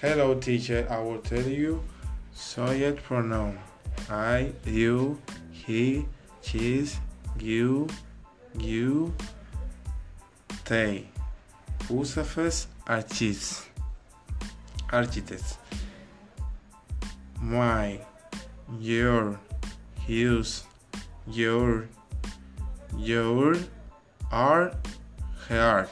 Hello, teacher. I will tell you subject pronoun. I, you, he, she's, you, you, they. Usafes archis. Architects. My, your, his, your, your, our, her.